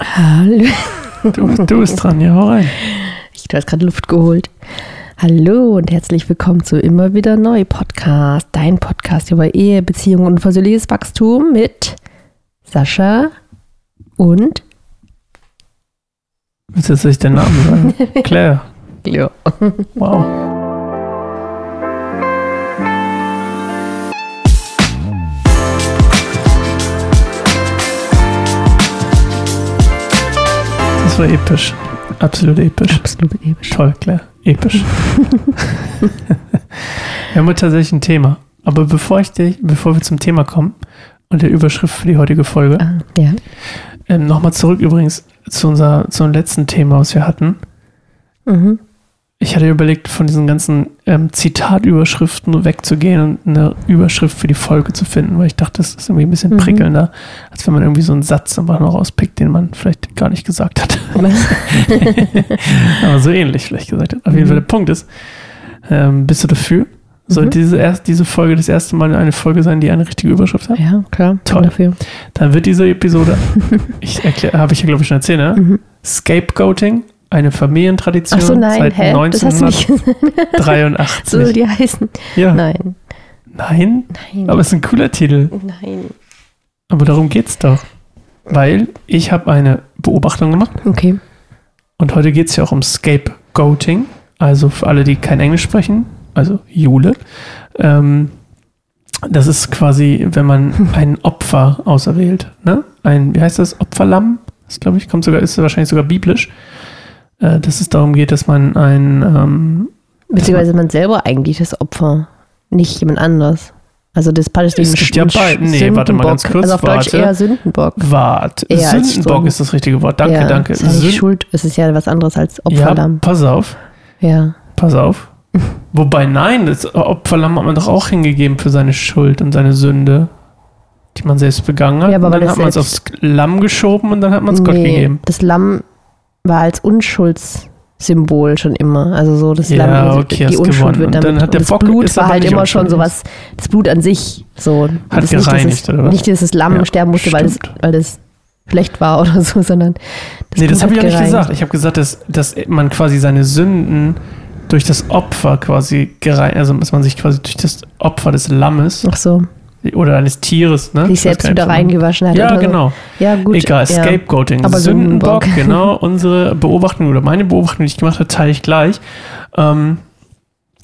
Hallo. Du, du bist dran, ja, hau rein. Ich habe gerade Luft geholt. Hallo und herzlich willkommen zu Immer wieder neu Podcast, dein Podcast über Ehe, Beziehung und persönliches Wachstum mit Sascha und Willst du jetzt nicht den Namen sagen? Claire. Leo. Wow. Das war episch. Absolut episch. Absolut episch. Toll, Claire. Episch. wir haben tatsächlich ein Thema. Aber bevor ich dich, bevor wir zum Thema kommen und der Überschrift für die heutige Folge, Ah, ja. ähm, nochmal zurück übrigens zu unser, zu unserem letzten Thema, was wir hatten. Mhm. Ich hatte überlegt, von diesen ganzen ähm, Zitatüberschriften wegzugehen und eine Überschrift für die Folge zu finden, weil ich dachte, das ist irgendwie ein bisschen Mhm. prickelnder, als wenn man irgendwie so einen Satz einfach noch rauspickt, den man vielleicht gar nicht gesagt hat. Aber so ähnlich vielleicht gesagt hat. Auf jeden Mhm. Fall der Punkt ist, ähm, bist du dafür? Soll Mhm. diese, erst, diese Folge das erste Mal eine Folge sein, die eine richtige Überschrift hat? ja, klar. Toll. Dafür. Dann wird diese Episode, ich habe ich ja glaube ich schon erzählt, ne? Mhm. Scapegoating, eine Familientradition Ach so, nein, seit hä? Das hast du nicht gesagt. 1983. So, die heißen. ja. Nein. Nein, Nein. aber es ist ein cooler Titel. Nein. Aber darum geht's doch. Weil ich habe eine Beobachtung gemacht Okay. und heute geht es ja auch um Scapegoating. Also für alle, die kein Englisch sprechen, also Jule. Ähm, das ist quasi, wenn man ein Opfer auserwählt. Ne? Ein, wie heißt das? Opferlamm? Das glaube ich, kommt sogar, ist wahrscheinlich sogar biblisch. Äh, dass es darum geht, dass man ein ähm, Beziehungsweise man selber eigentlich das Opfer, nicht jemand anders. Also das palästinensische Es gibt ja beide- nee, warte mal ganz kurz, Also auf Deutsch warte. eher Sündenbock. Wart. Eher Sündenbock ist das richtige Wort. Danke, ja, danke. Ist ja nicht Sünd- Schuld, es ist ja was anderes als ja, Opferlamm. pass auf. Ja. Pass auf. Wobei, nein, das Opferlamm hat man doch auch hingegeben für seine Schuld und seine Sünde, die man selbst begangen hat. Ja, aber und dann hat man es aufs Lamm geschoben und dann hat man es Gott gegeben. Das Lamm war als Unschuldssymbol schon immer. Also so das Ja, Lamm, also okay, die Unschuld gewonnen. wird Und damit. dann hat der das Bock- Blut war halt immer schon sowas, das Blut an sich so. Hat das nicht, dass gereinigt, es, oder was? Nicht, dass das Lamm Ja, sterben musste, weil es, stimmt. weil das schlecht war oder so, sondern das nee, Blut das habe ich auch nicht gereinigt. gesagt. Ich habe gesagt, dass, dass man quasi seine Sünden durch das Opfer quasi gereinigt, also dass man sich quasi durch das Opfer des Lammes Ach so, oder eines Tieres, ne? sich selbst wieder reingewaschen hat. Ja, oder genau. Ja, gut. Egal, ja. Scapegoating. Aber Sündenbock, Sündenbock. genau. Unsere Beobachtung oder meine Beobachtung, die ich gemacht habe, teile ich gleich. Ähm,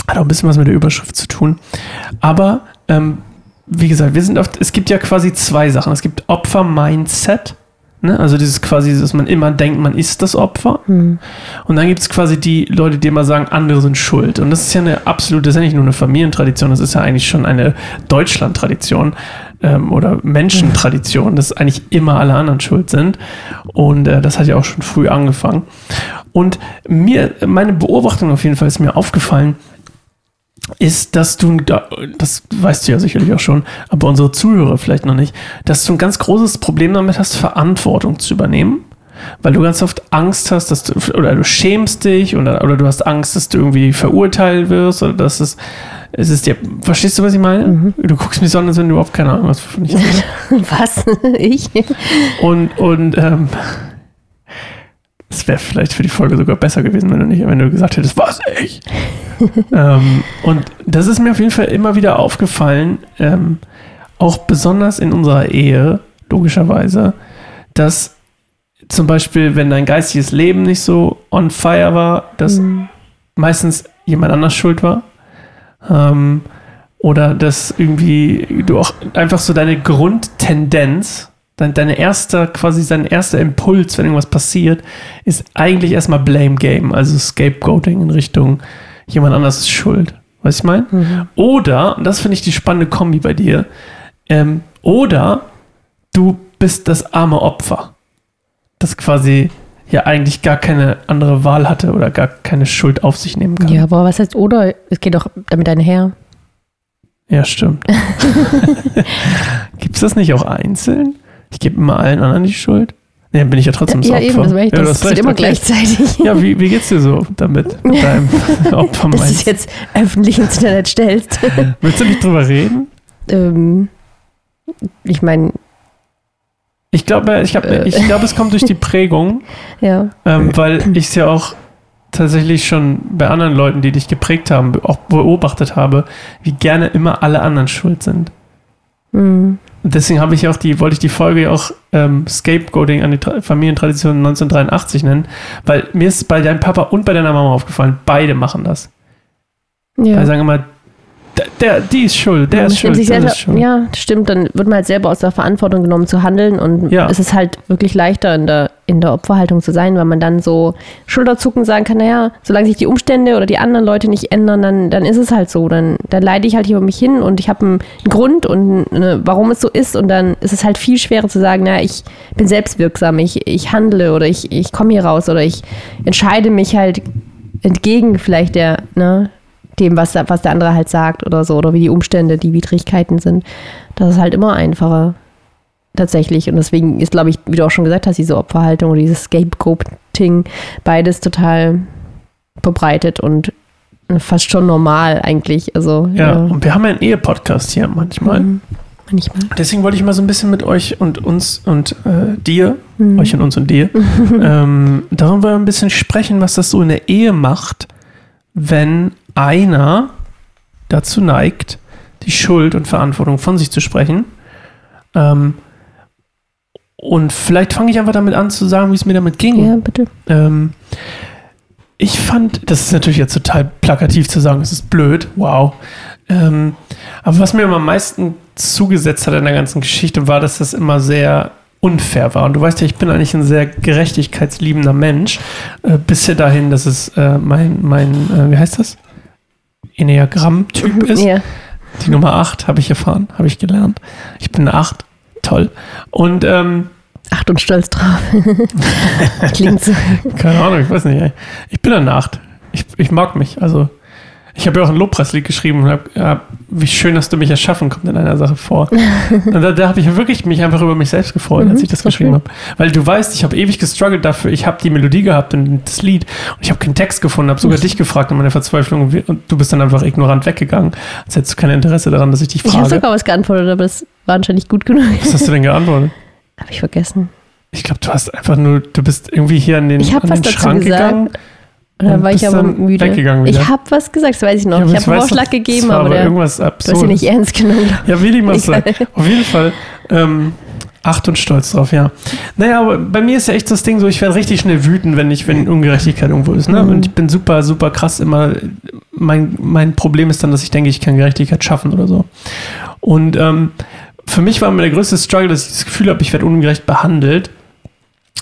hat auch ein bisschen was mit der Überschrift zu tun. Aber, ähm, wie gesagt, wir sind oft, es gibt ja quasi zwei Sachen. Es gibt Opfer-Mindset. Ne? Also dieses quasi, dass man immer denkt, man ist das Opfer. Hm. Und dann gibt es quasi die Leute, die immer sagen, andere sind schuld. Und das ist ja eine absolute, das ist ja nicht nur eine Familientradition, das ist ja eigentlich schon eine Deutschland-Tradition ähm, oder Menschentradition, dass eigentlich immer alle anderen schuld sind. Und äh, das hat ja auch schon früh angefangen. Und mir, meine Beobachtung auf jeden Fall ist mir aufgefallen, ist, dass du, da- das weißt du ja sicherlich auch schon, aber unsere Zuhörer vielleicht noch nicht, dass du ein ganz großes Problem damit hast, Verantwortung zu übernehmen. Weil du ganz oft Angst hast, dass du, oder du schämst dich oder, oder du hast Angst, dass du irgendwie verurteilt wirst oder dass es, es ist dir, verstehst du, was ich meine? Mhm. Du guckst mich so an, als wenn du überhaupt keine Ahnung hast, wovon ich. Was? ich? Und, und, ähm, es wäre vielleicht für die Folge sogar besser gewesen, wenn du nicht, wenn du gesagt hättest, was ich. ähm, und das ist mir auf jeden Fall immer wieder aufgefallen, ähm, auch besonders in unserer Ehe, logischerweise, dass zum Beispiel, wenn dein geistiges Leben nicht so on fire war, dass Hm. meistens jemand anders schuld war. Ähm, oder dass irgendwie du auch einfach so deine Grundtendenz, dein, deine erste, quasi dein erster Impuls, wenn irgendwas passiert, ist eigentlich erstmal Blame Game, also Scapegoating in Richtung jemand anders ist schuld. Weißt du, ich meine? Mhm. Oder, und das finde ich die spannende Kombi bei dir, ähm, oder du bist das arme Opfer, das quasi ja eigentlich gar keine andere Wahl hatte oder gar keine Schuld auf sich nehmen kann. Ja, aber was heißt oder? Es geht doch damit einher. Ja, stimmt. Gibt es das nicht auch einzeln? Ich gebe immer allen anderen die Schuld. Nee, dann bin ich ja trotzdem das ja, Opfer. eben, das, ich, ja, das hast passiert immer okay. gleichzeitig. Ja, wie, wie geht's dir so damit? Mit deinem Opfer dass du es jetzt öffentlich ins Internet stellst. Willst du nicht drüber reden? ähm, ich meine, Ich glaube, ich, hab, Äh. ich glaube, es kommt durch die Prägung, Ja. ähm, weil ich es ja auch tatsächlich schon bei anderen Leuten, die dich geprägt haben, auch beobachtet habe, wie gerne immer alle anderen schuld sind. Mhm. Deswegen habe ich auch die, wollte ich die Folge ja auch ähm, Scapegoating an die Tra Familientradition 1983 nennen, weil mir ist bei deinem Papa und bei deiner Mama aufgefallen, beide machen das. Ja. Weil sagen immer, der, die ist schuld, der Man ist schuld, sich selber, ist schuld. ja, stimmt, dann wird man halt selber aus der Verantwortung genommen zu handeln und Ja. es ist halt wirklich leichter in der, in der Opferhaltung zu sein, weil man dann so Schulterzucken sagen kann, naja, solange sich die Umstände oder die anderen Leute nicht ändern, dann, dann ist es halt so, dann, dann leide ich halt hier über mich hin und ich habe einen Grund und eine, warum es so ist und dann ist es halt viel schwerer zu sagen, naja, ich bin selbstwirksam, ich, ich handle oder ich, ich komme hier raus oder ich entscheide mich halt entgegen vielleicht der, ne, dem, was, was der andere halt sagt oder so, oder wie die Umstände, die Widrigkeiten sind. Das ist halt immer einfacher. Tatsächlich. Und deswegen ist, glaube ich, wie du auch schon gesagt hast, diese Opferhaltung oder dieses Scapegoating, beides total verbreitet und fast schon normal eigentlich. Also, Ja, und wir haben ja einen Ehe-Podcast hier manchmal. Mhm. Manchmal. Deswegen wollte ich mal so ein bisschen mit euch und uns und äh, dir, Mhm. euch und uns und dir, ähm, darüber ein bisschen sprechen, was das so in der Ehe macht, wenn einer dazu neigt, die Schuld und Verantwortung von sich zu sprechen. Ähm, und vielleicht fange ich einfach damit an zu sagen, wie es mir damit ging. Ja, bitte. Ähm, ich fand, das ist natürlich jetzt total plakativ zu sagen, es ist blöd, wow. Ähm, aber was mir immer am meisten zugesetzt hat in der ganzen Geschichte, war, dass das immer sehr unfair war. Und du weißt ja, ich bin eigentlich ein sehr gerechtigkeitsliebender Mensch, äh, bis hier dahin, dass es äh, mein, mein äh, wie heißt das? Enneagramm-Typ ist. Ja. Die Nummer 8 habe ich erfahren, habe ich gelernt. Ich bin eine 8, toll. Und ähm, Acht und stolz drauf. Klingt so. Keine Ahnung, ich weiß nicht. Ich bin eine Nacht. Ich, ich mag mich. Also, ich habe ja auch ein Lobpreislied geschrieben und hab, ja, wie schön hast du mich erschaffen, kommt in einer Sache vor. und da, da habe ich wirklich mich einfach über mich selbst gefreut, als Mhm, ich das geschrieben habe. Weil du weißt, ich habe ewig gestruggelt dafür. Ich habe die Melodie gehabt und das Lied und ich habe keinen Text gefunden, habe sogar dich gefragt in meiner Verzweiflung und du bist dann einfach ignorant weggegangen, als hättest du kein Interesse daran, dass ich dich Ich habe frage. sogar was geantwortet, aber das war anscheinend nicht gut genug. Was hast du denn geantwortet? Habe ich vergessen. Ich glaube, du hast einfach nur, du bist irgendwie hier an den, Ich habe an was den dazu Schrank gesagt. Gegangen. Oder Und war ich aber dann müde? Ich habe was gesagt, das weiß ich noch. Ja, aber ich habe einen Vorschlag gegeben, aber der, irgendwas du hast ihn absurd. nicht ernst genommen. Ja, will ich mal sagen. Auf jeden Fall. Ähm, acht und stolz drauf, ja. Naja, aber bei mir ist ja echt das Ding so, ich werde richtig schnell wütend, wenn ich, wenn Ungerechtigkeit irgendwo ist. Ne? Mhm. Und ich bin super, super krass immer. Mein, mein Problem ist dann, dass ich denke, ich kann Gerechtigkeit schaffen oder so. Und ähm, für mich war immer der größte Struggle, dass ich das Gefühl habe, ich werde ungerecht behandelt,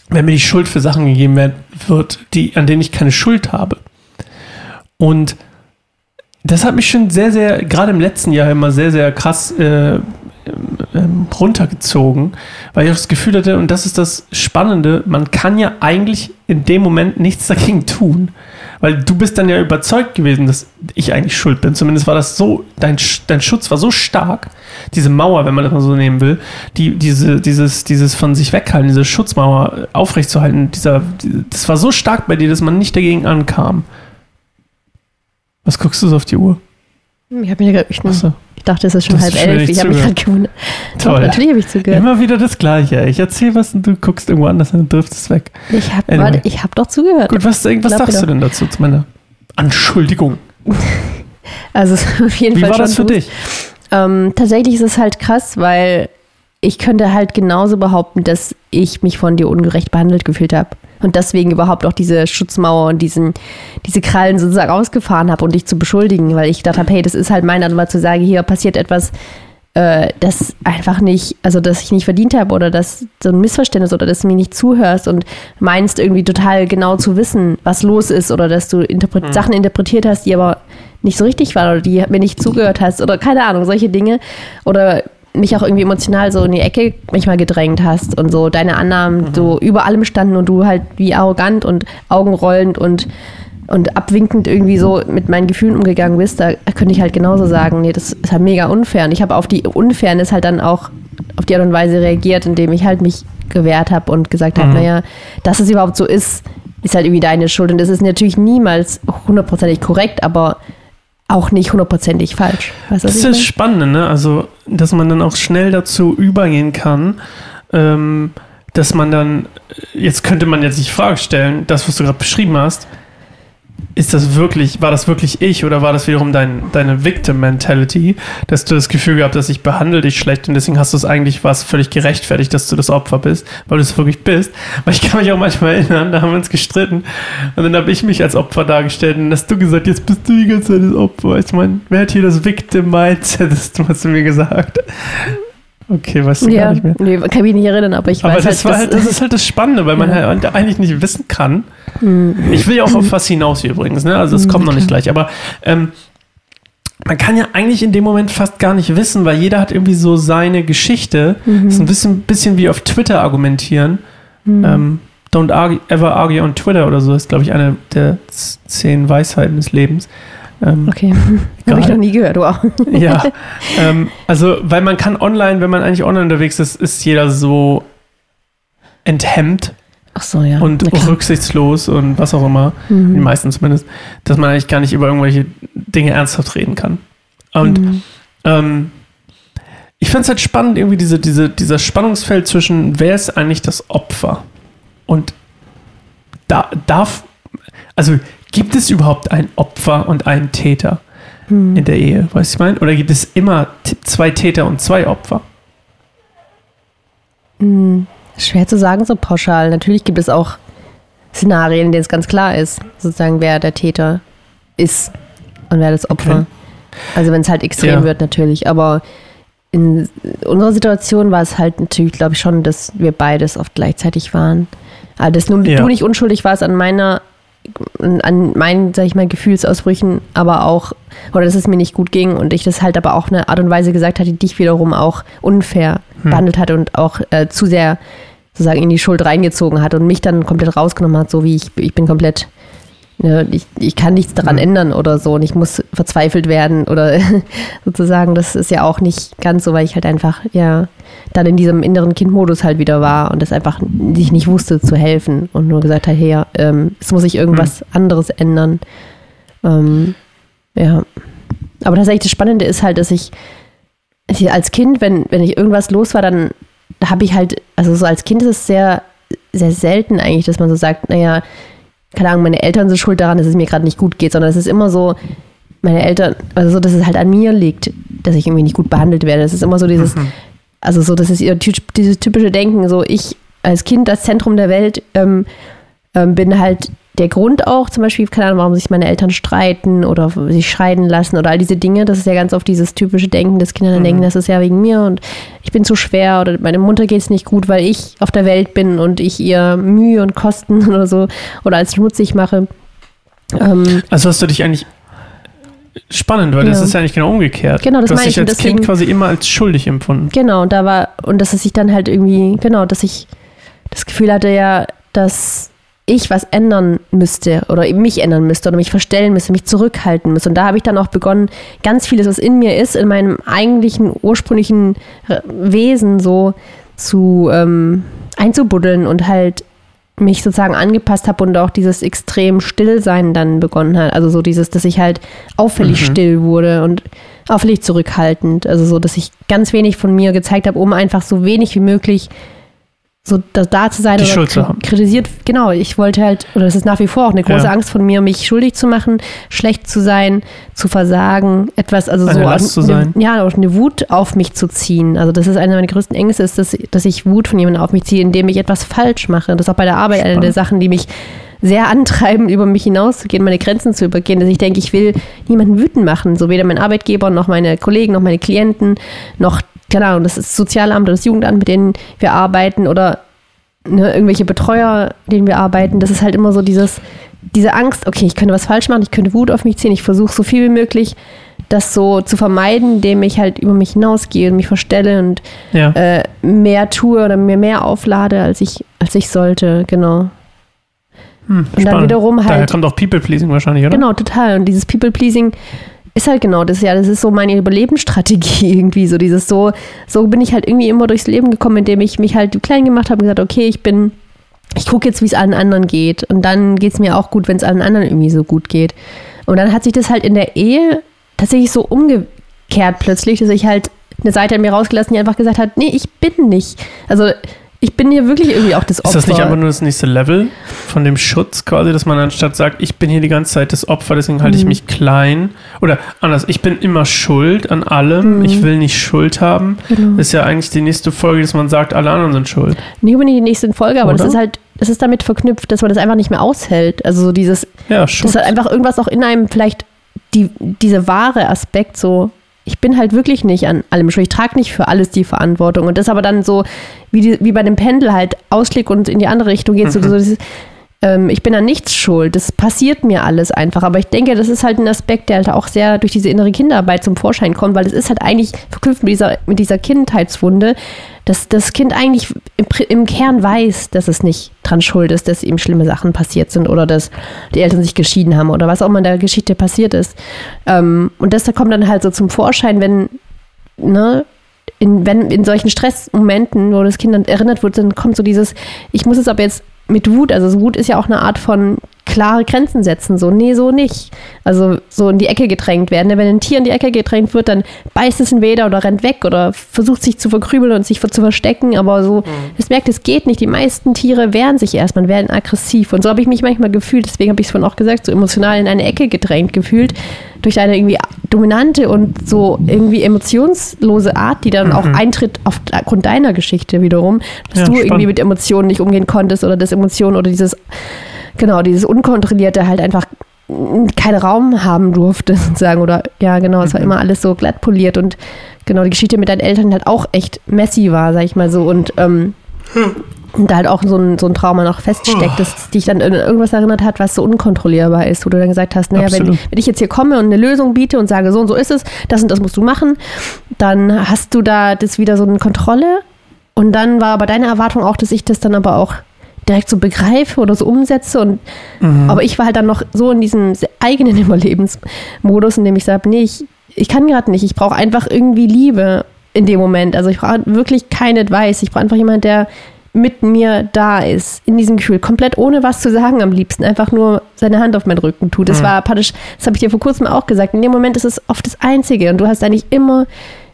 wenn mir die Schuld für Sachen gegeben wird, die, an denen ich keine Schuld habe. Und das hat mich schon sehr, sehr, gerade im letzten Jahr immer sehr, sehr krass äh, runtergezogen, weil ich auch das Gefühl hatte, und das ist das Spannende, man kann ja eigentlich in dem Moment nichts dagegen tun. Weil du bist dann ja überzeugt gewesen, dass ich eigentlich schuld bin. Zumindest war das so, dein, dein Schutz war so stark, diese Mauer, wenn man das mal so nehmen will, die, diese, dieses, dieses von sich weghalten, diese Schutzmauer aufrechtzuerhalten, dieser, die- das war so stark bei dir, dass man nicht dagegen ankam. Was guckst du so auf die Uhr? Ich, hab mich, ich, Achso, ich dachte, es ist schon halb elf. Ich habe mich gerade gewundert. Doch, toll. natürlich habe ich zugehört. Immer wieder das Gleiche. Ich erzähle was und du guckst irgendwo anders und triffst es weg. Ich habe Anyway. ich hab doch zugehört. Gut, was, was Glaub sagst du denn dazu zu meiner Anschuldigung? Also es ist auf jeden Wie Fall war schon das für dich? Ähm, tatsächlich ist es halt krass, weil ich könnte halt genauso behaupten, dass ich mich von dir ungerecht behandelt gefühlt habe. Und deswegen überhaupt auch diese Schutzmauer und diesen, diese Krallen sozusagen ausgefahren habe und dich zu beschuldigen, weil ich gedacht habe, hey, das ist halt meine Art, mal zu sagen, hier passiert etwas, äh, das einfach nicht, also dass ich nicht verdient habe oder dass so ein Missverständnis oder dass du mir nicht zuhörst und meinst irgendwie total genau zu wissen, was los ist oder dass du interpret Sachen interpretiert hast, die aber nicht so richtig waren oder die mir nicht zugehört hast oder keine Ahnung, solche Dinge. Oder mich auch irgendwie emotional so in die Ecke manchmal gedrängt hast und so deine Annahmen so über allem standen und du halt wie arrogant und augenrollend und und abwinkend irgendwie so mit meinen Gefühlen umgegangen bist, da könnte ich halt genauso sagen, nee, das ist halt mega unfair. Und ich habe auf die Unfairness halt dann auch auf die Art und Weise reagiert, indem ich halt mich gewehrt habe und gesagt habe, Mhm. naja, dass es überhaupt so ist, ist halt irgendwie deine Schuld. Und das ist natürlich niemals hundertprozentig korrekt, aber auch nicht hundertprozentig falsch. Weißt Das ist das? Spannende, ne? Also, dass man dann auch schnell dazu übergehen kann, ähm, dass man dann, jetzt könnte man jetzt die Frage stellen, das, was du gerade beschrieben hast, ist das wirklich, war das wirklich ich oder war das wiederum dein, deine Victim-Mentality, dass du das Gefühl gehabt hast, ich behandle dich schlecht und deswegen hast du es eigentlich, war es völlig gerechtfertigt, dass du das Opfer bist, weil du es wirklich bist. Weil ich kann mich auch manchmal erinnern, da haben wir uns gestritten und dann habe ich mich als Opfer dargestellt und hast du gesagt, jetzt bist du die ganze Zeit das Opfer. Ich meine, wer hat hier das Victim-Mindset, hast du mir gesagt. Okay, weißt du ja, gar nicht mehr. Nee, kann mich nicht erinnern, aber ich Aber weiß das, halt, halt, das ist halt das Spannende, weil man Ja. halt eigentlich nicht wissen kann. Mhm. Ich will ja auch auf was hinaus hier übrigens, ne? Also es kommt noch nicht gleich, aber ähm, man kann ja eigentlich in dem Moment fast gar nicht wissen, weil jeder hat irgendwie so seine Geschichte. Mhm. Das ist ein bisschen, bisschen wie auf Twitter argumentieren. Ähm, don't argue, ever argue on Twitter oder so ist, glaube ich, eine der zehn Weisheiten des Lebens. Ähm, Okay, habe ich noch nie gehört, wow. ja, ähm, also weil man kann online, wenn man eigentlich online unterwegs ist, ist jeder so enthemmt Ach so, ja. und rücksichtslos und was auch immer, die Mhm. meisten zumindest, dass man eigentlich gar nicht über irgendwelche Dinge ernsthaft reden kann. Und Mhm. ähm, ich finde es halt spannend, irgendwie diese, diese, dieser Spannungsfeld zwischen, wer ist eigentlich das Opfer? Und da, darf, also gibt es überhaupt ein Opfer und einen Täter Mhm. in der Ehe? Weißt du, ich meine? Oder gibt es immer zwei Täter und zwei Opfer? Hm, Schwer zu sagen, so pauschal. Natürlich gibt es auch Szenarien, in denen es ganz klar ist, sozusagen, wer der Täter ist und wer das Opfer. Okay. Also wenn es halt extrem Ja. wird, natürlich. Aber in unserer Situation war es halt natürlich, glaube ich, schon, dass wir beides oft gleichzeitig waren. Also dass nur Ja. du nicht unschuldig warst an meiner, an meinen, sag ich mal, Gefühlsausbrüchen, aber auch, oder dass es mir nicht gut ging und ich das halt aber auch eine Art und Weise gesagt hatte, die dich wiederum auch unfair Hm. behandelt hat und auch äh, zu sehr sozusagen in die Schuld reingezogen hat und mich dann komplett rausgenommen hat, so wie ich, ich bin komplett, ne, ich, ich kann nichts daran Hm. ändern oder so und ich muss verzweifelt werden oder sozusagen, das ist ja auch nicht ganz so, weil ich halt einfach, ja, dann in diesem inneren Kindmodus halt wieder war und das einfach sich nicht wusste zu helfen und nur gesagt hat, hey, ja, ähm, es muss sich irgendwas anderes ändern. Ähm, ja. Aber tatsächlich das Spannende ist halt, dass ich ich als Kind, wenn, wenn ich irgendwas los war, dann habe ich halt, also so als Kind ist es sehr, sehr selten eigentlich, dass man so sagt, naja, keine Ahnung, meine Eltern sind schuld daran, dass es mir gerade nicht gut geht, sondern es ist immer so, meine Eltern, also so, dass es halt an mir liegt, dass ich irgendwie nicht gut behandelt werde. Es ist immer so dieses, Mhm. also so, das ist ihr dieses typische Denken, so ich als Kind, das Zentrum der Welt, ähm, ähm, bin halt der Grund auch, zum Beispiel, keine Ahnung, warum sich meine Eltern streiten oder sich scheiden lassen oder all diese Dinge, das ist ja ganz oft dieses typische Denken, dass Kinder dann Mhm. denken, das ist ja wegen mir und ich bin zu schwer oder meine Mutter geht es nicht gut, weil ich auf der Welt bin und ich ihr Mühe und Kosten oder so oder als schmutzig mache. Ähm, Also hast du dich eigentlich spannend, weil das Ja. ist ja eigentlich genau umgekehrt. Genau, das du hast meine dich ich, als Kind deswegen- quasi immer als schuldig empfunden. Genau, und da war, und dass es sich dann halt irgendwie, genau, dass ich das Gefühl hatte ja, dass ich was ändern müsste oder eben mich ändern müsste oder mich verstellen müsste, mich zurückhalten müsste. Und da habe ich dann auch begonnen, ganz vieles, was in mir ist, in meinem eigentlichen, ursprünglichen Wesen so zu ähm, einzubuddeln und halt mich sozusagen angepasst habe und auch dieses extrem Stillsein dann begonnen hat. Also so dieses, dass ich halt auffällig Mhm. still wurde und auffällig zurückhaltend. Also so, dass ich ganz wenig von mir gezeigt habe, um einfach so wenig wie möglich so da, da zu sein Die oder Schuld zu haben. kritisiert. Genau, ich wollte halt, oder das ist nach wie vor auch eine große Ja. Angst von mir, mich schuldig zu machen, schlecht zu sein, zu versagen, etwas, also Eine so Last zu sein. Eine, ja, auch eine Wut auf mich zu ziehen. Also das ist einer meiner größten Ängste, ist, dass, dass ich Wut von jemandem auf mich ziehe, indem ich etwas falsch mache. Das ist auch bei der Arbeit eine Spannend. der Sachen, die mich sehr antreiben, über mich hinauszugehen, meine Grenzen zu übergehen, dass ich denke, ich will niemanden wütend machen, so weder mein Arbeitgeber noch meine Kollegen noch meine Klienten noch, keine Ahnung, das ist das Sozialamt oder das Jugendamt, mit denen wir arbeiten oder ne, irgendwelche Betreuer, mit denen wir arbeiten. Das ist halt immer so dieses, diese Angst, okay, ich könnte was falsch machen, ich könnte Wut auf mich ziehen, ich versuche so viel wie möglich das so zu vermeiden, indem ich halt über mich hinausgehe und mich verstelle und Ja. äh, mehr tue oder mir mehr auflade, als ich, als ich sollte, genau. Hm, Und dann wiederum Daher halt, kommt auch People-Pleasing wahrscheinlich, oder? genau, total. Und dieses People-Pleasing ist halt genau das, ja, das ist so meine Überlebensstrategie irgendwie, so dieses so, so bin ich halt irgendwie immer durchs Leben gekommen, indem ich mich halt klein gemacht habe und gesagt, okay, ich bin, ich gucke jetzt, wie es allen anderen geht. Und dann geht es mir auch gut, wenn es allen anderen irgendwie so gut geht. Und dann hat sich das halt in der Ehe tatsächlich so umgekehrt plötzlich, dass ich halt eine Seite an mir rausgelassen, die einfach gesagt hat, nee, ich bin nicht. Also ich bin hier wirklich irgendwie auch das Opfer. Ist das nicht einfach nur das nächste Level von dem Schutz quasi, dass man anstatt sagt, ich bin hier die ganze Zeit das Opfer, deswegen halte ich Mhm. mich klein? Oder anders, ich bin immer schuld an allem, Mhm. ich will nicht Schuld haben. Genau. Ist ja eigentlich die nächste Folge, dass man sagt, alle anderen sind schuld. Nicht unbedingt die nächste Folge, aber das Oder? ist halt, das ist damit verknüpft, dass man das einfach nicht mehr aushält. Also so dieses, Ja, Schuld. dass halt einfach irgendwas auch in einem vielleicht die, diese wahre Aspekt so, ich bin halt wirklich nicht an allem schuld. Ich trage nicht für alles die Verantwortung. Und das aber dann so, wie, die, wie bei dem Pendel halt ausschlägt und in die andere Richtung geht, so, Mhm. so dieses, ähm, ich bin an nichts schuld. Das passiert mir alles einfach. Aber ich denke, das ist halt ein Aspekt, der halt auch sehr durch diese innere Kinderarbeit zum Vorschein kommt, weil es ist halt eigentlich verknüpft mit dieser, mit dieser Kindheitswunde, dass das Kind eigentlich im, im Kern weiß, dass es nicht dran schuld ist, dass ihm schlimme Sachen passiert sind oder dass die Eltern sich geschieden haben oder was auch immer in der Geschichte passiert ist. Ähm, und das da kommt dann halt so zum Vorschein, wenn, ne, in, wenn in solchen Stressmomenten, wo das Kind dann erinnert wird, dann kommt so dieses, ich muss es aber jetzt mit Wut, also Wut ist ja auch eine Art von klare Grenzen setzen, so, nee, so nicht. Also so in die Ecke gedrängt werden. ne? Wenn ein Tier in die Ecke gedrängt wird, dann beißt es entweder oder rennt weg oder versucht sich zu verkrübeln und sich zu verstecken, aber so, es merkt, es geht nicht. Die meisten Tiere wehren sich erstmal, werden aggressiv und so habe ich mich manchmal gefühlt, deswegen habe ich es vorhin auch gesagt, so emotional in eine Ecke gedrängt gefühlt, durch eine irgendwie dominante und so irgendwie emotionslose Art, die dann auch eintritt aufgrund deiner Geschichte wiederum, dass Ja, du spannend. irgendwie mit Emotionen nicht umgehen konntest oder dass Emotionen oder dieses, genau, dieses Unkontrollierte halt einfach keinen Raum haben durfte, sozusagen. Oder ja, genau, es war Mhm. immer alles so glatt poliert und genau, die Geschichte mit deinen Eltern halt auch echt messy war, sag ich mal so. Und, ähm, und da halt auch so ein, so ein Trauma noch feststeckt, das dich dann an irgendwas erinnert hat, was so unkontrollierbar ist, wo du dann gesagt hast, naja, wenn, wenn ich jetzt hier komme und eine Lösung biete und sage, so und so ist es, das und das musst du machen, dann hast du da das wieder so eine Kontrolle. Und dann war aber deine Erwartung auch, dass ich das dann aber auch direkt so begreife oder so umsetze. Und, Mhm. Aber ich war halt dann noch so in diesem se- eigenen Überlebensmodus, in dem ich sage, nee, ich, ich kann gerade nicht. Ich brauche einfach irgendwie Liebe in dem Moment. Also ich brauche wirklich kein Advice. Ich brauche einfach jemanden, der mit mir da ist, in diesem Gefühl, komplett ohne was zu sagen am liebsten, einfach nur seine Hand auf meinen Rücken tut. Das Mhm. war praktisch, das habe ich dir vor kurzem auch gesagt, in dem Moment ist es oft das Einzige und du hast eigentlich immer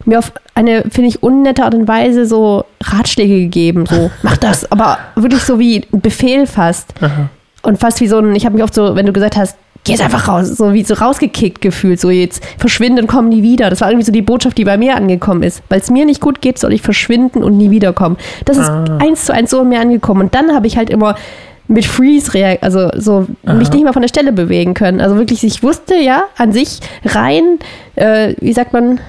mir auf eine, finde ich, unnette Art und Weise so Ratschläge gegeben, so, mach das, aber wirklich so wie ein Befehl fast. Aha. Und fast wie so ein, ich habe mich oft so, wenn du gesagt hast, geh jetzt einfach raus, so wie so rausgekickt gefühlt, so jetzt verschwinde und komm nie wieder. Das war irgendwie so die Botschaft, die bei mir angekommen ist. Weil es mir nicht gut geht, soll ich verschwinden und nie wiederkommen. Das ist Ah. eins zu eins so in mir angekommen. Und dann habe ich halt immer mit Freeze reagiert, also so mich Aha. nicht mal von der Stelle bewegen können. Also wirklich, ich wusste ja an sich rein, äh, wie sagt man,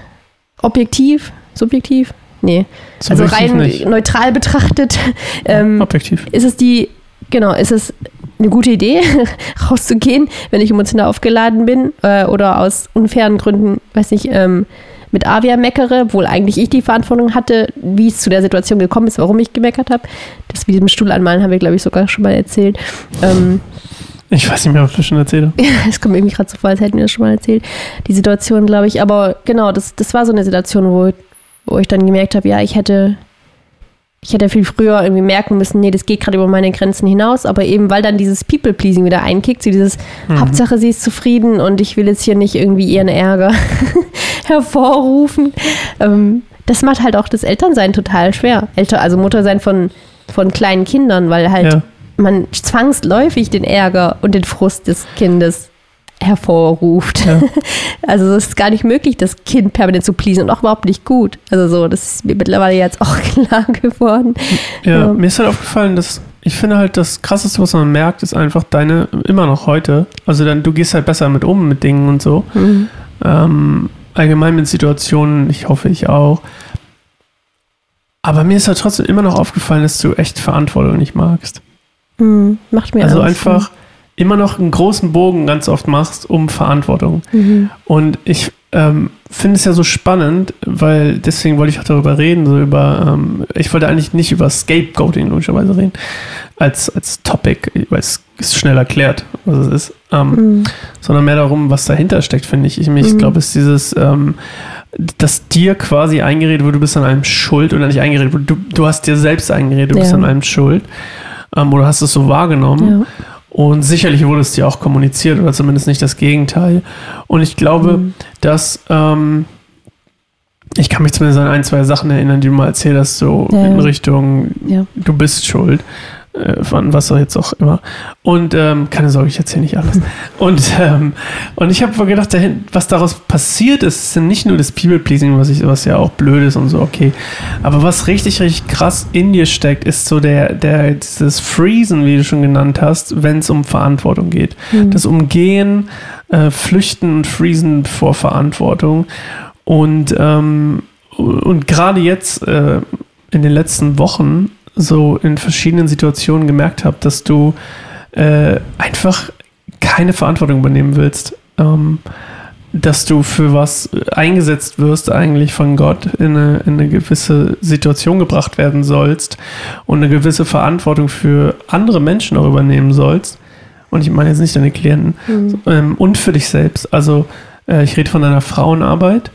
objektiv, subjektiv? Nee. Also Subjektiv rein nicht. neutral betrachtet, ähm, Objektiv. ist es die, genau, ist es eine gute Idee, rauszugehen, wenn ich emotional aufgeladen bin äh, oder aus unfairen Gründen, weiß nicht, ähm, mit Avia meckere, obwohl eigentlich ich die Verantwortung hatte, wie es zu der Situation gekommen ist, warum ich gemeckert habe. Das mit dem Stuhl anmalen haben wir, glaube ich, sogar schon mal erzählt. Ähm, Ich weiß nicht mehr, ob ich das schon erzähle. es kommt mir irgendwie gerade so vor, als hätten wir das schon mal erzählt, die Situation, glaube ich. Aber genau, das, das war so eine Situation, wo, wo ich dann gemerkt habe, ja, ich hätte, ich hätte viel früher irgendwie merken müssen, nee, das geht gerade über meine Grenzen hinaus. Aber eben, weil dann dieses People-Pleasing wieder einkickt, so dieses Mhm. Hauptsache, sie ist zufrieden und ich will jetzt hier nicht irgendwie ihren Ärger hervorrufen. Ähm, das macht halt auch das Elternsein total schwer. Elter, also Muttersein von, von kleinen Kindern, weil halt Ja. Man zwangsläufig den Ärger und den Frust des Kindes hervorruft. Ja. Also es ist gar nicht möglich, das Kind permanent zu pleasen und auch überhaupt nicht gut. Also so, das ist mir mittlerweile jetzt auch klar geworden. Ja, Ja. mir ist halt aufgefallen, dass ich finde halt, das Krasseste, was man merkt, ist einfach deine, immer noch heute, also dann, du gehst halt besser mit um, mit Dingen und so. Mhm. Ähm, allgemein mit Situationen, ich hoffe, ich auch. Aber mir ist halt trotzdem immer noch aufgefallen, dass du echt Verantwortung nicht magst. Mhm. Macht mir also Angst. einfach immer noch einen großen Bogen ganz oft machst um Verantwortung. Mhm. Und ich ähm, finde es ja so spannend, weil deswegen wollte ich auch darüber reden, so über, ähm, ich wollte eigentlich nicht über Scapegoating logischerweise reden, als, als Topic, weil es ist schnell erklärt, was es ist, ähm, Mhm. sondern mehr darum, was dahinter steckt, finde ich. Ich, ich Mhm. glaube, es ist dieses, ähm, dass dir quasi eingeredet wird, du bist an allem schuld oder nicht eingeredet du, du hast dir selbst eingeredet, du bist Ja. an allem schuld ähm, oder hast es so wahrgenommen. Ja. Und sicherlich wurde es dir auch kommuniziert oder zumindest nicht das Gegenteil. Und ich glaube, Mhm. dass, ähm, Ich kann mich zumindest an ein, zwei Sachen erinnern, die du mal erzählt hast, so Ja, in. Richtung, Ja. du bist schuld. Äh, von was auch jetzt auch immer. Und ähm, keine Sorge, ich erzähle nicht alles. Und, ähm, und ich habe gedacht, was daraus passiert ist, ist nicht nur das People-Pleasing, was, ich, was ja auch blöd ist und so, okay. Aber was richtig, richtig krass in dir steckt, ist so der, der, dieses Freezen, wie du schon genannt hast, wenn es um Verantwortung geht. Das Umgehen, äh, Flüchten und Freezen vor Verantwortung. Und, ähm, und gerade jetzt äh, in den letzten Wochen so in verschiedenen Situationen gemerkt habe, dass du äh, einfach keine Verantwortung übernehmen willst. Ähm, dass du für was eingesetzt wirst, eigentlich von Gott in eine, in eine gewisse Situation gebracht werden sollst und eine gewisse Verantwortung für andere Menschen auch übernehmen sollst. Und ich meine jetzt nicht deine Klienten. Ähm, und für dich selbst. Also äh, ich rede von deiner Frauenarbeit.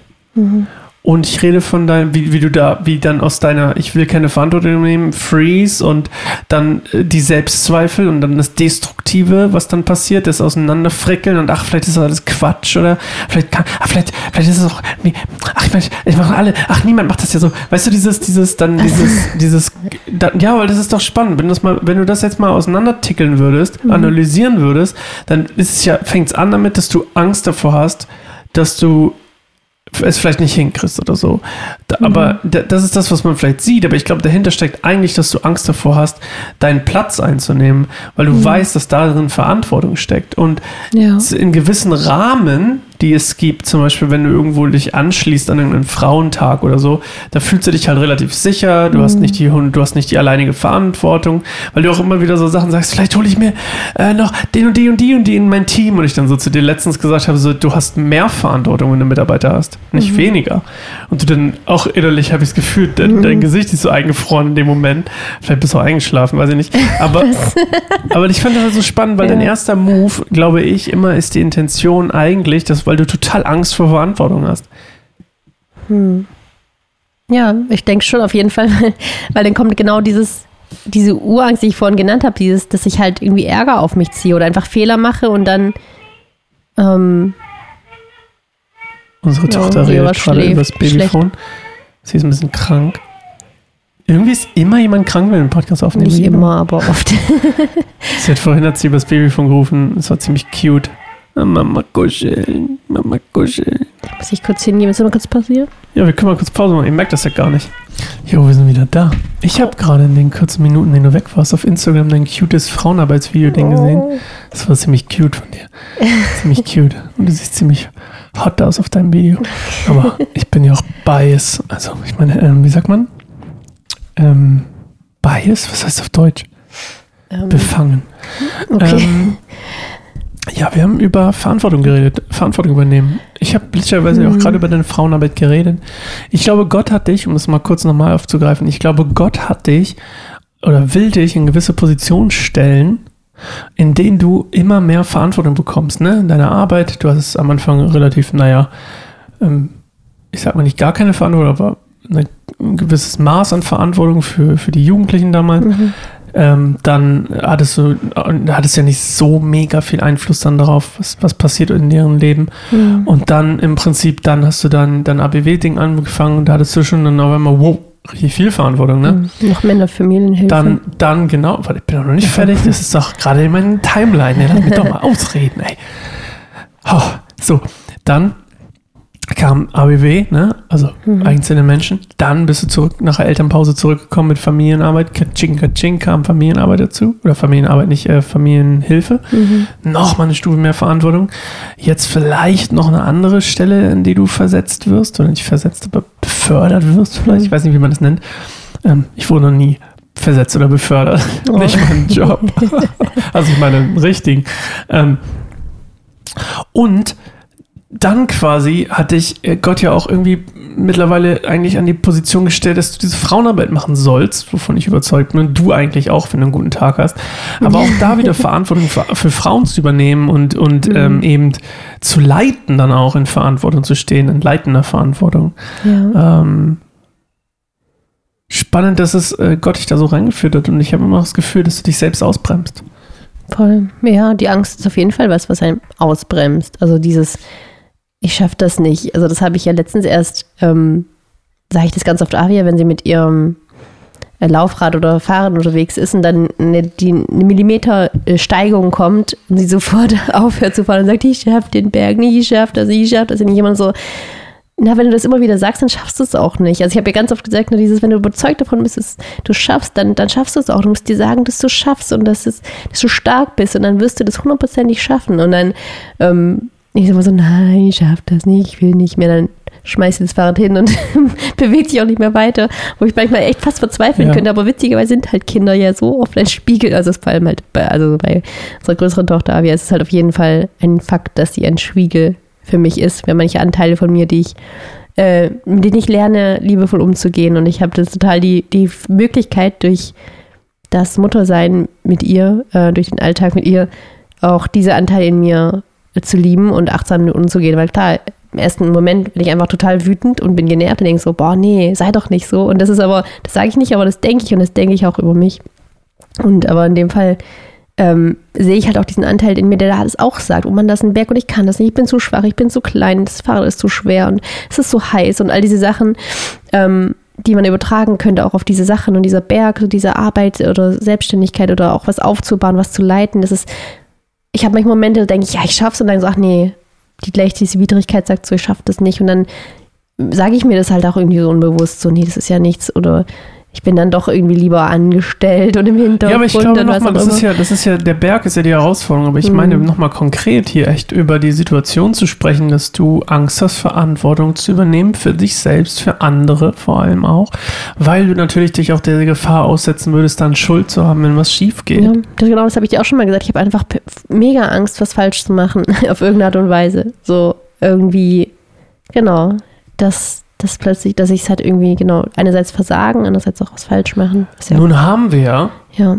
Und ich rede von deinem, wie, wie du da, wie dann aus deiner, ich will keine Verantwortung nehmen, Freeze und dann äh, die Selbstzweifel und dann das Destruktive, was dann passiert, das Auseinanderfrickeln und ach, vielleicht ist das alles Quatsch oder vielleicht kann, ach, vielleicht, vielleicht ist es auch, ach, ich, mein, ich mache alle, ach, niemand macht das ja so. Weißt du, dieses, dieses, dann dieses, dieses, dann, ja, weil das ist doch spannend. Wenn, du das mal, wenn du das jetzt mal auseinandertickeln würdest, analysieren würdest, dann ist es ja, fängt es an damit, dass du Angst davor hast, dass du es vielleicht nicht hinkriegst oder so. Da, Aber da, das ist das, was man vielleicht sieht. Aber ich glaube, dahinter steckt eigentlich, dass du Angst davor hast, deinen Platz einzunehmen, weil du weißt, dass darin Verantwortung steckt. Und Ja. in gewissen Rahmen, die es gibt, zum Beispiel, wenn du irgendwo dich anschließt an irgendeinen Frauentag oder so, da fühlst du dich halt relativ sicher, du hast nicht die du hast nicht die alleinige Verantwortung, weil du auch immer wieder so Sachen sagst, vielleicht hole ich mir äh, noch den und die und die und die in mein Team und ich dann so zu dir letztens gesagt habe, so du hast mehr Verantwortung, wenn du Mitarbeiter hast, nicht weniger. Und du dann auch innerlich habe ich das Gefühl, dein, dein Gesicht ist so eingefroren in dem Moment. Vielleicht bist du auch eingeschlafen, weiß ich nicht. Aber, aber ich fand das halt so spannend, weil Ja. dein erster Move, glaube ich, immer ist die Intention eigentlich, dass, weil du total Angst vor Verantwortung hast. Ja, ich denke schon auf jeden Fall, weil dann kommt genau dieses, diese Urangst, die ich vorhin genannt habe, dieses, dass ich halt irgendwie Ärger auf mich ziehe oder einfach Fehler mache und dann ähm, Unsere Ja, Tochter Lea redet gerade über das Babyphone. Sie ist ein bisschen krank. Irgendwie ist immer jemand krank, wenn wir einen Podcast aufnehmen. nicht immer, aber oft. Sie hat vorhin hat sie über das Babyphone gerufen. Es war ziemlich cute. Mama kuscheln, Mama kuscheln. Muss ich kurz hingehen, ist mal kurz passiert? Ja, wir können mal kurz Pause machen. Ihr merkt das ja gar nicht. Jo, wir sind wieder da. Ich habe gerade in den kurzen Minuten, in denen du weg warst, auf Instagram dein cutes Frauenarbeitsvideo-Ding gesehen. Das war ziemlich cute von dir. ziemlich cute. Und du siehst ziemlich hot aus auf deinem Video. Aber ich bin ja auch bias. Also, ich meine, ähm, wie sagt man? Ähm, bias? Was heißt auf Deutsch? Ähm, Befangen. okay. Ja, wir haben über Verantwortung geredet, Verantwortung übernehmen. Ich habe glitcherweise auch gerade über deine Frauenarbeit geredet. Ich glaube, Gott hat dich, um das mal kurz nochmal aufzugreifen, ich glaube, Gott hat dich oder will dich in gewisse Positionen stellen, in denen du immer mehr Verantwortung bekommst, ne? In deiner Arbeit, du hast es am Anfang relativ, naja, ähm, ich sag mal nicht gar keine Verantwortung, aber ein gewisses Maß an Verantwortung für, für die Jugendlichen damals. Ähm, dann hattest du, hattest ja nicht so mega viel Einfluss dann darauf, was, was passiert in deren Leben. Und dann im Prinzip, dann hast du dann dein ABW-Ding angefangen und da hattest du schon dann auf einmal, wow, richtig viel Verantwortung, ne? Noch Männer, Familienhilfe. Dann, dann genau, warte, ich bin doch noch nicht fertig, das ist doch gerade in meiner Timeline, ey, lass mich doch mal ausreden, ey. Oh, so, dann kam ABW, ne? also einzelne Menschen. Dann bist du zurück nach der Elternpause zurückgekommen mit Familienarbeit. Katsching, katsching kam Familienarbeit dazu. Oder Familienarbeit, nicht äh, Familienhilfe. Nochmal eine Stufe mehr Verantwortung. Jetzt vielleicht noch eine andere Stelle, in die du versetzt wirst. Oder nicht versetzt, aber befördert wirst vielleicht. Ich weiß nicht, wie man das nennt. Ähm, ich wurde noch nie versetzt oder befördert. Oh. Nicht meinen Job. also ich meine, richtigen. Ähm, und dann quasi hat dich äh, Gott ja auch irgendwie mittlerweile eigentlich an die Position gestellt, dass du diese Frauenarbeit machen sollst, wovon ich überzeugt bin, und du eigentlich auch, wenn du einen guten Tag hast. Aber auch da wieder Verantwortung für, für Frauen zu übernehmen und, und ähm, eben zu leiten, dann auch in Verantwortung zu stehen, in leitender Verantwortung. ja. Ähm, spannend, dass es äh, Gott dich da so reingeführt hat und ich habe immer das Gefühl, dass du dich selbst ausbremst. Voll. Ja, die Angst ist auf jeden Fall was, was einen ausbremst. Also dieses, ich schaffe das nicht. Also das habe ich ja letztens erst ähm, sage ich das ganz oft Aria, wenn sie mit ihrem äh, Laufrad oder Fahrrad unterwegs ist und dann eine, die eine Millimeter äh, Steigung kommt und sie sofort aufhört zu fahren und sagt, ich schaff den Berg nicht, ich schaff das, ich schaff das. Und jemand so, na, wenn du das immer wieder sagst, dann schaffst du es auch nicht. Also ich habe ja ganz oft gesagt, nur dieses, wenn du überzeugt davon bist, dass du schaffst, dann, dann schaffst du es auch. Du musst dir sagen, dass du schaffst und dass, es, dass du stark bist und dann wirst du das hundertprozentig schaffen. Und dann, ähm, ich sag mal so, nein, ich schaff das nicht, ich will nicht mehr. Dann schmeißt das Fahrrad hin und bewegt sich auch nicht mehr weiter, wo ich manchmal echt fast verzweifeln Ja. könnte. Aber witzigerweise sind halt Kinder ja so oft ein Spiegel, also vor allem halt bei, also bei unserer größeren Tochter Avia ist es halt auf jeden Fall ein Fakt, dass sie ein Spiegel für mich ist, wenn manche Anteile von mir, die ich äh, mit denen ich lerne, liebevoll umzugehen. Und ich habe das total die, die Möglichkeit, durch das Muttersein mit ihr, äh, durch den Alltag mit ihr, auch diese Anteile in mir zu lieben und achtsam mit umzugehen. Weil klar, im ersten Moment bin ich einfach total wütend und bin genervt und denke so, boah, nee, sei doch nicht so. Und das ist aber, das sage ich nicht, aber das denke ich und das denke ich auch über mich. Und aber in dem Fall ähm, sehe ich halt auch diesen Anteil in mir, der da alles auch sagt, oh man, das ist ein Berg und ich kann das nicht, ich bin zu schwach, ich bin zu klein, das Fahrrad ist zu schwer und es ist so heiß und all diese Sachen, ähm, die man übertragen könnte auch auf diese Sachen und dieser Berg, diese Arbeit oder Selbstständigkeit oder auch was aufzubauen, was zu leiten, das ist, ich habe manchmal Momente, da denke ich, ja, ich schaff's. Und dann so, ach nee, die gleich diese Widrigkeit sagt so, ich schaff das nicht. Und dann sage ich mir das halt auch irgendwie so unbewusst, so, nee, das ist ja nichts. Oder ich bin dann doch irgendwie lieber angestellt und im Hintergrund. Ja, aber ich glaube nochmal, das ist ja, das ist ja, der Berg ist ja die Herausforderung, aber ich Mhm. meine nochmal konkret hier echt über die Situation zu sprechen, dass du Angst hast, Verantwortung zu übernehmen für dich selbst, für andere vor allem auch, weil du natürlich dich auch der Gefahr aussetzen würdest, dann Schuld zu haben, wenn was schief geht. Ja, das, genau, das habe ich dir auch schon mal gesagt. Ich habe einfach mega Angst, was falsch zu machen, auf irgendeine Art und Weise. So irgendwie, genau, dass das plötzlich, dass ich es halt irgendwie, genau, einerseits versagen, andererseits auch was falsch machen. Ja, Nun haben wir ja, ja,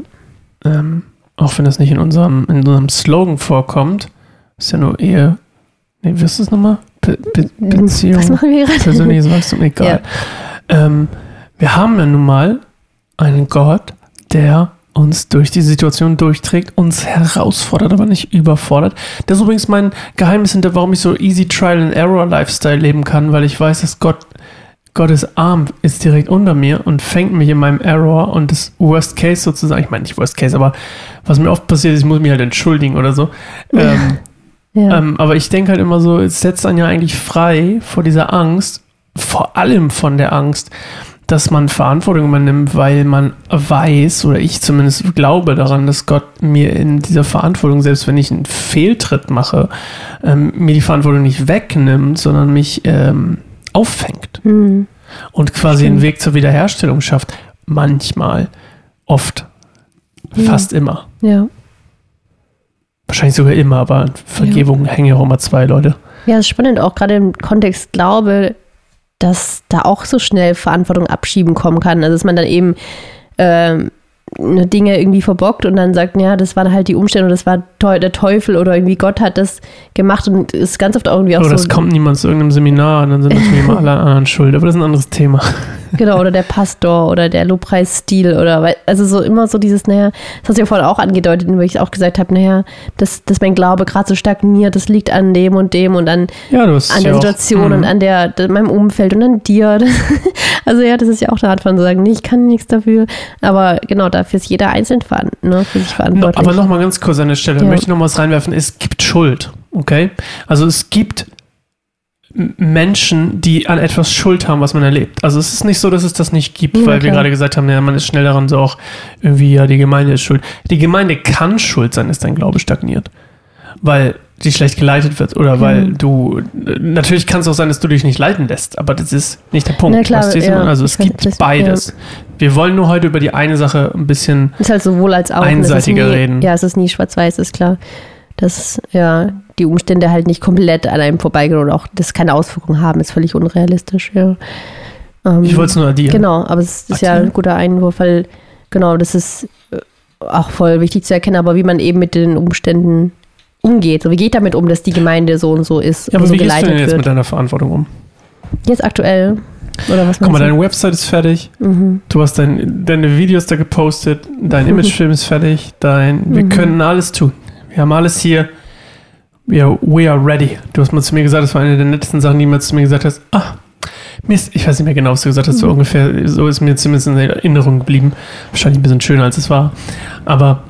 ähm, auch wenn das nicht in unserem, in unserem Slogan vorkommt, ist ja nur Ehe. Nee, wie ist das nochmal? Be Be Beziehung. was machen wir gerade? persönliches Wachstum, egal. Ähm, wir haben ja nun mal einen Gott, der uns durch die Situation durchträgt, uns herausfordert, aber nicht überfordert. Das ist übrigens mein Geheimnis hinter, warum ich so easy Trial and Error Lifestyle leben kann, weil ich weiß, dass Gott, Gottes Arm ist direkt unter mir und fängt mich in meinem Error und das Worst Case sozusagen, ich meine nicht Worst Case, aber was mir oft passiert ist, ich muss mich halt entschuldigen oder so. Ähm, Ja. ähm, aber ich denke halt immer so, es setzt einen ja eigentlich frei vor dieser Angst, vor allem von der Angst, dass man Verantwortung übernimmt, weil man weiß, oder ich zumindest glaube daran, dass Gott mir in dieser Verantwortung, selbst wenn ich einen Fehltritt mache, ähm, mir die Verantwortung nicht wegnimmt, sondern mich ähm, auffängt Hm. und quasi einen Stimmt. Weg zur Wiederherstellung schafft. Manchmal, oft, Ja. fast immer. ja. Wahrscheinlich sogar immer, aber Vergebung hängen ja auch immer zwei Leute. Ja, das ist spannend, auch gerade im Kontext Glaube, dass da auch so schnell Verantwortung abschieben kommen kann. Also dass man dann eben ähm, Dinge irgendwie verbockt und dann sagt, ja, das waren halt die Umstände oder das war der Teufel oder irgendwie Gott hat das gemacht und ist ganz oft auch irgendwie auch Oder so. es kommt niemand zu irgendeinem Seminar und dann sind natürlich immer alle anderen schuld. Aber das ist ein anderes Thema. Genau, oder der Pastor oder der Lobpreisstil oder also so immer so dieses, naja, das hast du ja vorhin auch angedeutet, wo ich auch gesagt habe, naja, dass, dass mein Glaube gerade so stagniert, das liegt an dem und dem und an, Ja, an ja der auch- Situation Mhm. und an der, der meinem Umfeld und an dir. Also ja, das ist ja auch eine Art von sagen, nee, ich kann nichts dafür. Aber genau, dafür ist jeder einzeln ver ne, für sich No, verantwortlich. aber nochmal ganz kurz an der Stelle, Ja. möchte ich noch mal was reinwerfen. Es gibt Schuld, okay? Also es gibt Menschen, die an etwas Schuld haben, was man erlebt. Also es ist nicht so, dass es das nicht gibt, Ja, weil wir klar. gerade gesagt haben, ja, man ist schnell daran so auch irgendwie, ja, die Gemeinde ist schuld. Die Gemeinde kann schuld sein, ist dein Glaube stagniert. Weil die schlecht geleitet wird oder weil Mhm. du, natürlich kann es auch sein, dass du dich nicht leiten lässt, aber das ist nicht der Punkt. Na klar, ja, also es gibt beides. Wir wollen nur heute über die eine Sache ein bisschen ist halt sowohl als auch. Einseitiger nie, reden. Ja, es ist nie schwarz-weiß, ist klar. Dass ja die Umstände halt nicht komplett an einem vorbeigehen und auch das keine Auswirkungen haben, ist völlig unrealistisch, ja. Ähm, Ich wollte es nur addieren. Genau, aber es ist ja Erzähl. ein guter Einwurf, weil genau, das ist äh, auch voll wichtig zu erkennen, aber wie man eben mit den Umständen umgeht. So, wie geht damit um, dass die Gemeinde so und so ist Ja, und aber so wie gehst du geleitet denn jetzt wird? mit deiner Verantwortung um? Jetzt aktuell? Oder was Guck mal, deine Website ist fertig, du? Mhm. du hast dein, deine Videos da gepostet, dein Mhm. Imagefilm ist fertig, dein, wir Mhm. können alles tun. Wir haben alles hier. Are, we are ready. Du hast mal zu mir gesagt, das war eine der nettesten Sachen, die du mal zu mir gesagt hast. Ah, Mir ist, ich weiß nicht mehr genau, was du gesagt hast, so ungefähr, so ist mir zumindest in Erinnerung geblieben. Wahrscheinlich ein bisschen schöner, als es war. Aber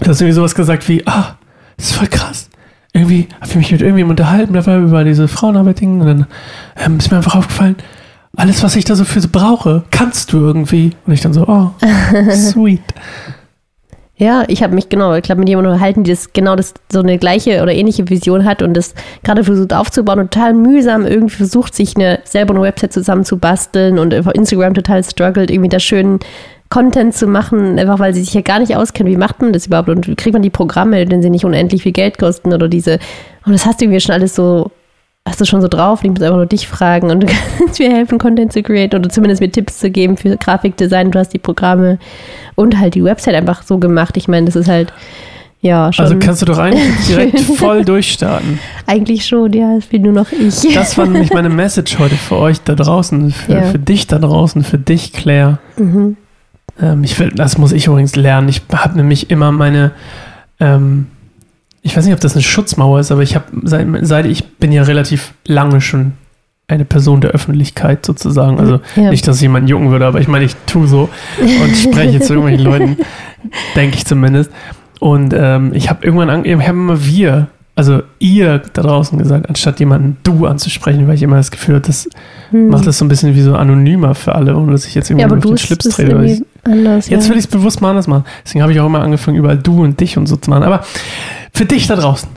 du hast irgendwie sowas gesagt wie, ah, das ist voll krass. Irgendwie habe ich mich mit irgendjemandem unterhalten, da war über diese Frauenarbeit-Ding und dann ähm, ist mir einfach aufgefallen, alles, was ich da so für brauche, kannst du irgendwie. Und ich dann so, oh, sweet. Ja, ich habe mich genau, ich glaube, mit jemandem unterhalten, die das genau das so eine gleiche oder ähnliche Vision hat und das gerade versucht aufzubauen und total mühsam irgendwie versucht, sich eine selber eine Website zusammenzubasteln und auf Instagram total struggelt, irgendwie da schönen Content zu machen, einfach weil sie sich ja gar nicht auskennen, wie macht man das überhaupt und wie kriegt man die Programme, denn sie nicht unendlich viel Geld kosten oder diese, und das hast du irgendwie schon alles so hast du schon so drauf, ich muss einfach nur dich fragen und du kannst mir helfen, Content zu create oder zumindest mir Tipps zu geben für Grafikdesign. Du hast die Programme und halt die Website einfach so gemacht. Ich meine, das ist halt, ja, schon. Also kannst du doch eigentlich direkt voll durchstarten. Eigentlich schon, ja, es bin nur noch ich. Das war nämlich meine Message heute für euch da draußen, für, Ja. für dich da draußen, für dich, Claire. Mhm. Ähm, ich will, das muss ich übrigens lernen. Ich habe nämlich immer meine, ähm, ich weiß nicht, ob das eine Schutzmauer ist, aber ich habe, seit, seit ich bin ja relativ lange schon eine Person der Öffentlichkeit sozusagen. Also Ja. nicht, dass ich jemanden jucken würde, aber ich meine, ich tue so und spreche zu irgendwelchen Leuten, denke ich zumindest. Und ähm, ich habe irgendwann, an, ich habe immer wir, also ihr da draußen gesagt, anstatt jemanden du anzusprechen, weil ich immer das Gefühl habe, das macht das so ein bisschen wie so anonymer für alle, ohne dass ich jetzt irgendwie Hm. ja, auf den Schlips trete. Ich- anders. Jetzt ja. will ich es bewusst mal anders machen. Deswegen habe ich auch immer angefangen, überall du und dich und so zu machen. Aber für dich da draußen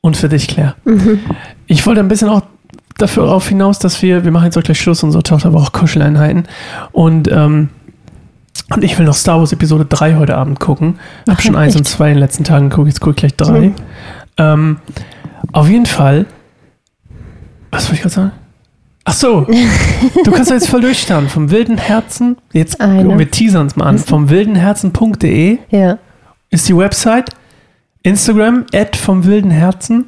und für dich, Claire. Mhm. Ich wollte ein bisschen auch dafür darauf hinaus, dass wir, wir machen jetzt auch gleich Schluss, unsere Tochter aber auch Kuscheleinheiten. Und, ähm, und ich will noch Star Wars Episode 3 heute Abend gucken. Hab Ach, schon eins und echt? zwei in den letzten Tagen geguckt, jetzt gucke ich gleich drei. Mhm. Ähm, auf jeden Fall. Was wollte ich gerade sagen? Ach so, du kannst jetzt voll durchstarten. Vom wilden Herzen, jetzt Eine. wir teasern es mal an, vom wildenherzen.de Ja. ist die Website. Instagram, at vom wilden Herzen.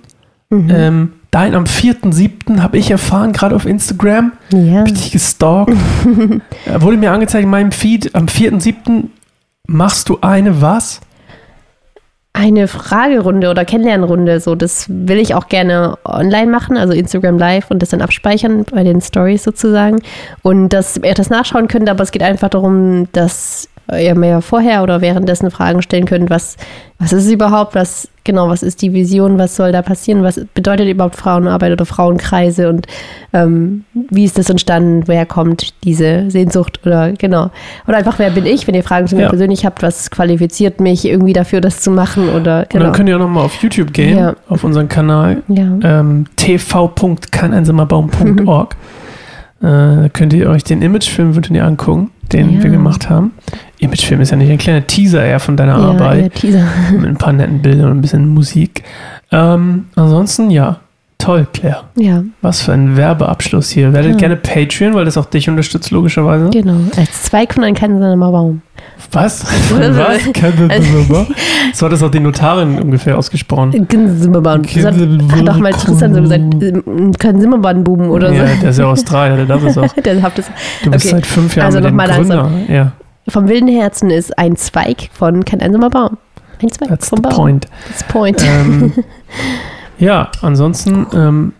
Mhm. Ähm, dahin am 4.7. habe ich erfahren, gerade auf Instagram, Ja. hab ich dich gestalkt. Äh, wurde mir angezeigt in meinem Feed, am 4.7. machst du eine was? Eine Fragerunde oder Kennenlernrunde, so das will ich auch gerne online machen, also Instagram Live und das dann abspeichern bei den Stories sozusagen. Und dass ihr das nachschauen könnt, aber es geht einfach darum, dass ihr mir vorher oder währenddessen Fragen stellen könnt, was, was ist es überhaupt, was genau, was ist die Vision, was soll da passieren, was bedeutet überhaupt Frauenarbeit oder Frauenkreise und ähm, wie ist das entstanden, woher kommt diese Sehnsucht oder genau. Oder einfach, wer bin ich, wenn ihr Fragen zu mir Ja. persönlich habt, was qualifiziert mich irgendwie dafür, das zu machen oder Und genau. dann könnt ihr auch nochmal auf YouTube gehen, Ja. auf unseren Kanal ja. ähm, tv.keineinsamerbaum.org. Äh, da könnt ihr euch den Imagefilm ihr angucken, den Ja. wir gemacht haben. Imagefilm ist ja nicht ein kleiner Teaser eher von deiner ja, Arbeit. Teaser. mit ein paar netten Bildern und ein bisschen Musik. Ähm, ansonsten, ja, toll, Claire. Ja, Was für ein Werbeabschluss hier. Werdet Ja. gerne Patreon, weil das auch dich unterstützt, logischerweise. genau. Als Zweig von einem Baum. Was? Was? so hat das auch die Notarin ungefähr ausgesprochen. Zimmermann. Das hat, auch mal Tristan so gesagt, ähm, kein Zimmermann-Buben oder Ja, so. der ist ja Australier, der darf es auch. Der hat das. Du bist Okay. seit fünf Jahren Also mit dem Gründer. Ja, Vom wilden Herzen ist ein Zweig von kein einsamer Baum. Ein Zweig that's vom the Baum. point. That's point. Ähm, ja, ansonsten, ähm,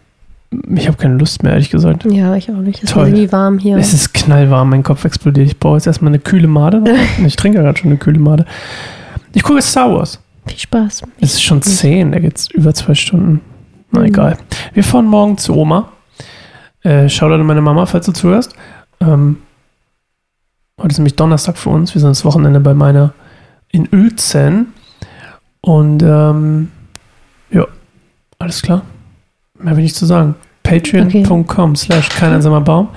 ich habe keine Lust mehr, ehrlich gesagt. ja, ich auch nicht. Es ist irgendwie warm hier. Es ist knallwarm, mein Kopf explodiert. Ich brauche jetzt erstmal eine kühle Made. Ich trinke gerade schon eine kühle Made. Ich gucke Star Wars. Viel Spaß. Es ist schon zehn, da geht's über zwei Stunden. Na Mhm. egal. Wir fahren morgen zu Oma. Äh, schau an meine Mama, falls du zuhörst. Ähm, heute ist nämlich Donnerstag für uns. Wir sind das Wochenende bei meiner in Uelzen. Und ähm, ja, alles klar. Mehr will ich zu sagen. Patreon.com slash kein einsamer Baum.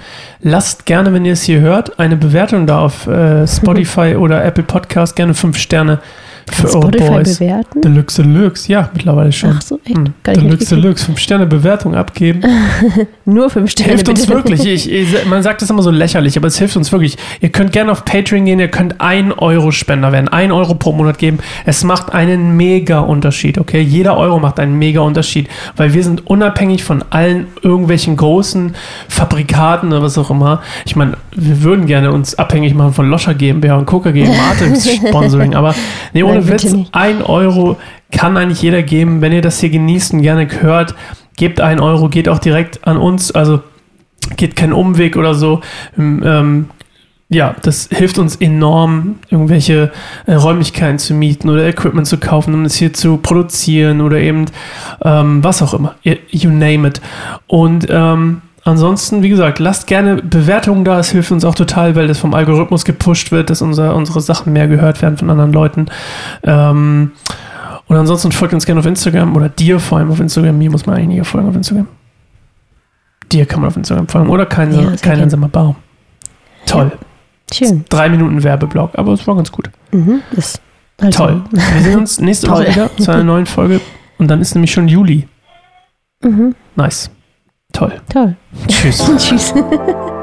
Lasst gerne, wenn ihr es hier hört, eine Bewertung da auf äh, Spotify oder Apple Podcast. Gerne fünf Sterne für eure Spotify Boys. bewerten? Deluxe Deluxe, ja, mittlerweile schon. Ach so, echt? Hm. Deluxe. Deluxe, 5 Sterne Bewertung abgeben. Nur fünf Sterne. hilft uns bitte. wirklich. Ich, ich, man sagt das immer so lächerlich, aber es hilft uns wirklich. Ihr könnt gerne auf Patreon gehen, ihr könnt 1 Euro Spender werden, 1 Euro pro Monat geben. Es macht einen mega Unterschied, okay? Jeder Euro macht einen mega Unterschied, weil wir sind unabhängig von allen irgendwelchen großen Fabrikaten oder was auch immer. Ich meine, wir würden gerne uns abhängig machen von Loscher GmbH und Coca GmbH Sponsoring, aber nee, ohne Witz. 1 Euro kann eigentlich jeder geben. Wenn ihr das hier genießt und gerne hört, gebt 1 Euro, geht auch direkt an uns. Also geht keinen Umweg oder so. Ähm, ja, das hilft uns enorm, irgendwelche äh, Räumlichkeiten zu mieten oder Equipment zu kaufen, um es hier zu produzieren oder eben ähm, was auch immer. You name it. Und ähm, ansonsten, wie gesagt, lasst gerne Bewertungen da. Es hilft uns auch total, weil das vom Algorithmus gepusht wird, dass unser, unsere Sachen mehr gehört werden von anderen Leuten. Ähm, und ansonsten folgt uns gerne auf Instagram oder dir vor allem auf Instagram. Mir muss man eigentlich nicht folgen auf Instagram. Dir kann man auf Instagram folgen oder kein, ja, kein einsamer Baum. Toll. Ja. Schön. Drei Minuten Werbeblock, aber es war ganz gut. Mhm, ist also Toll. Wir sehen uns nächste Woche wieder zu einer neuen Folge und dann ist nämlich schon Juli. Mhm. Nice. Toll. Toll. Tschüss. Tschüss.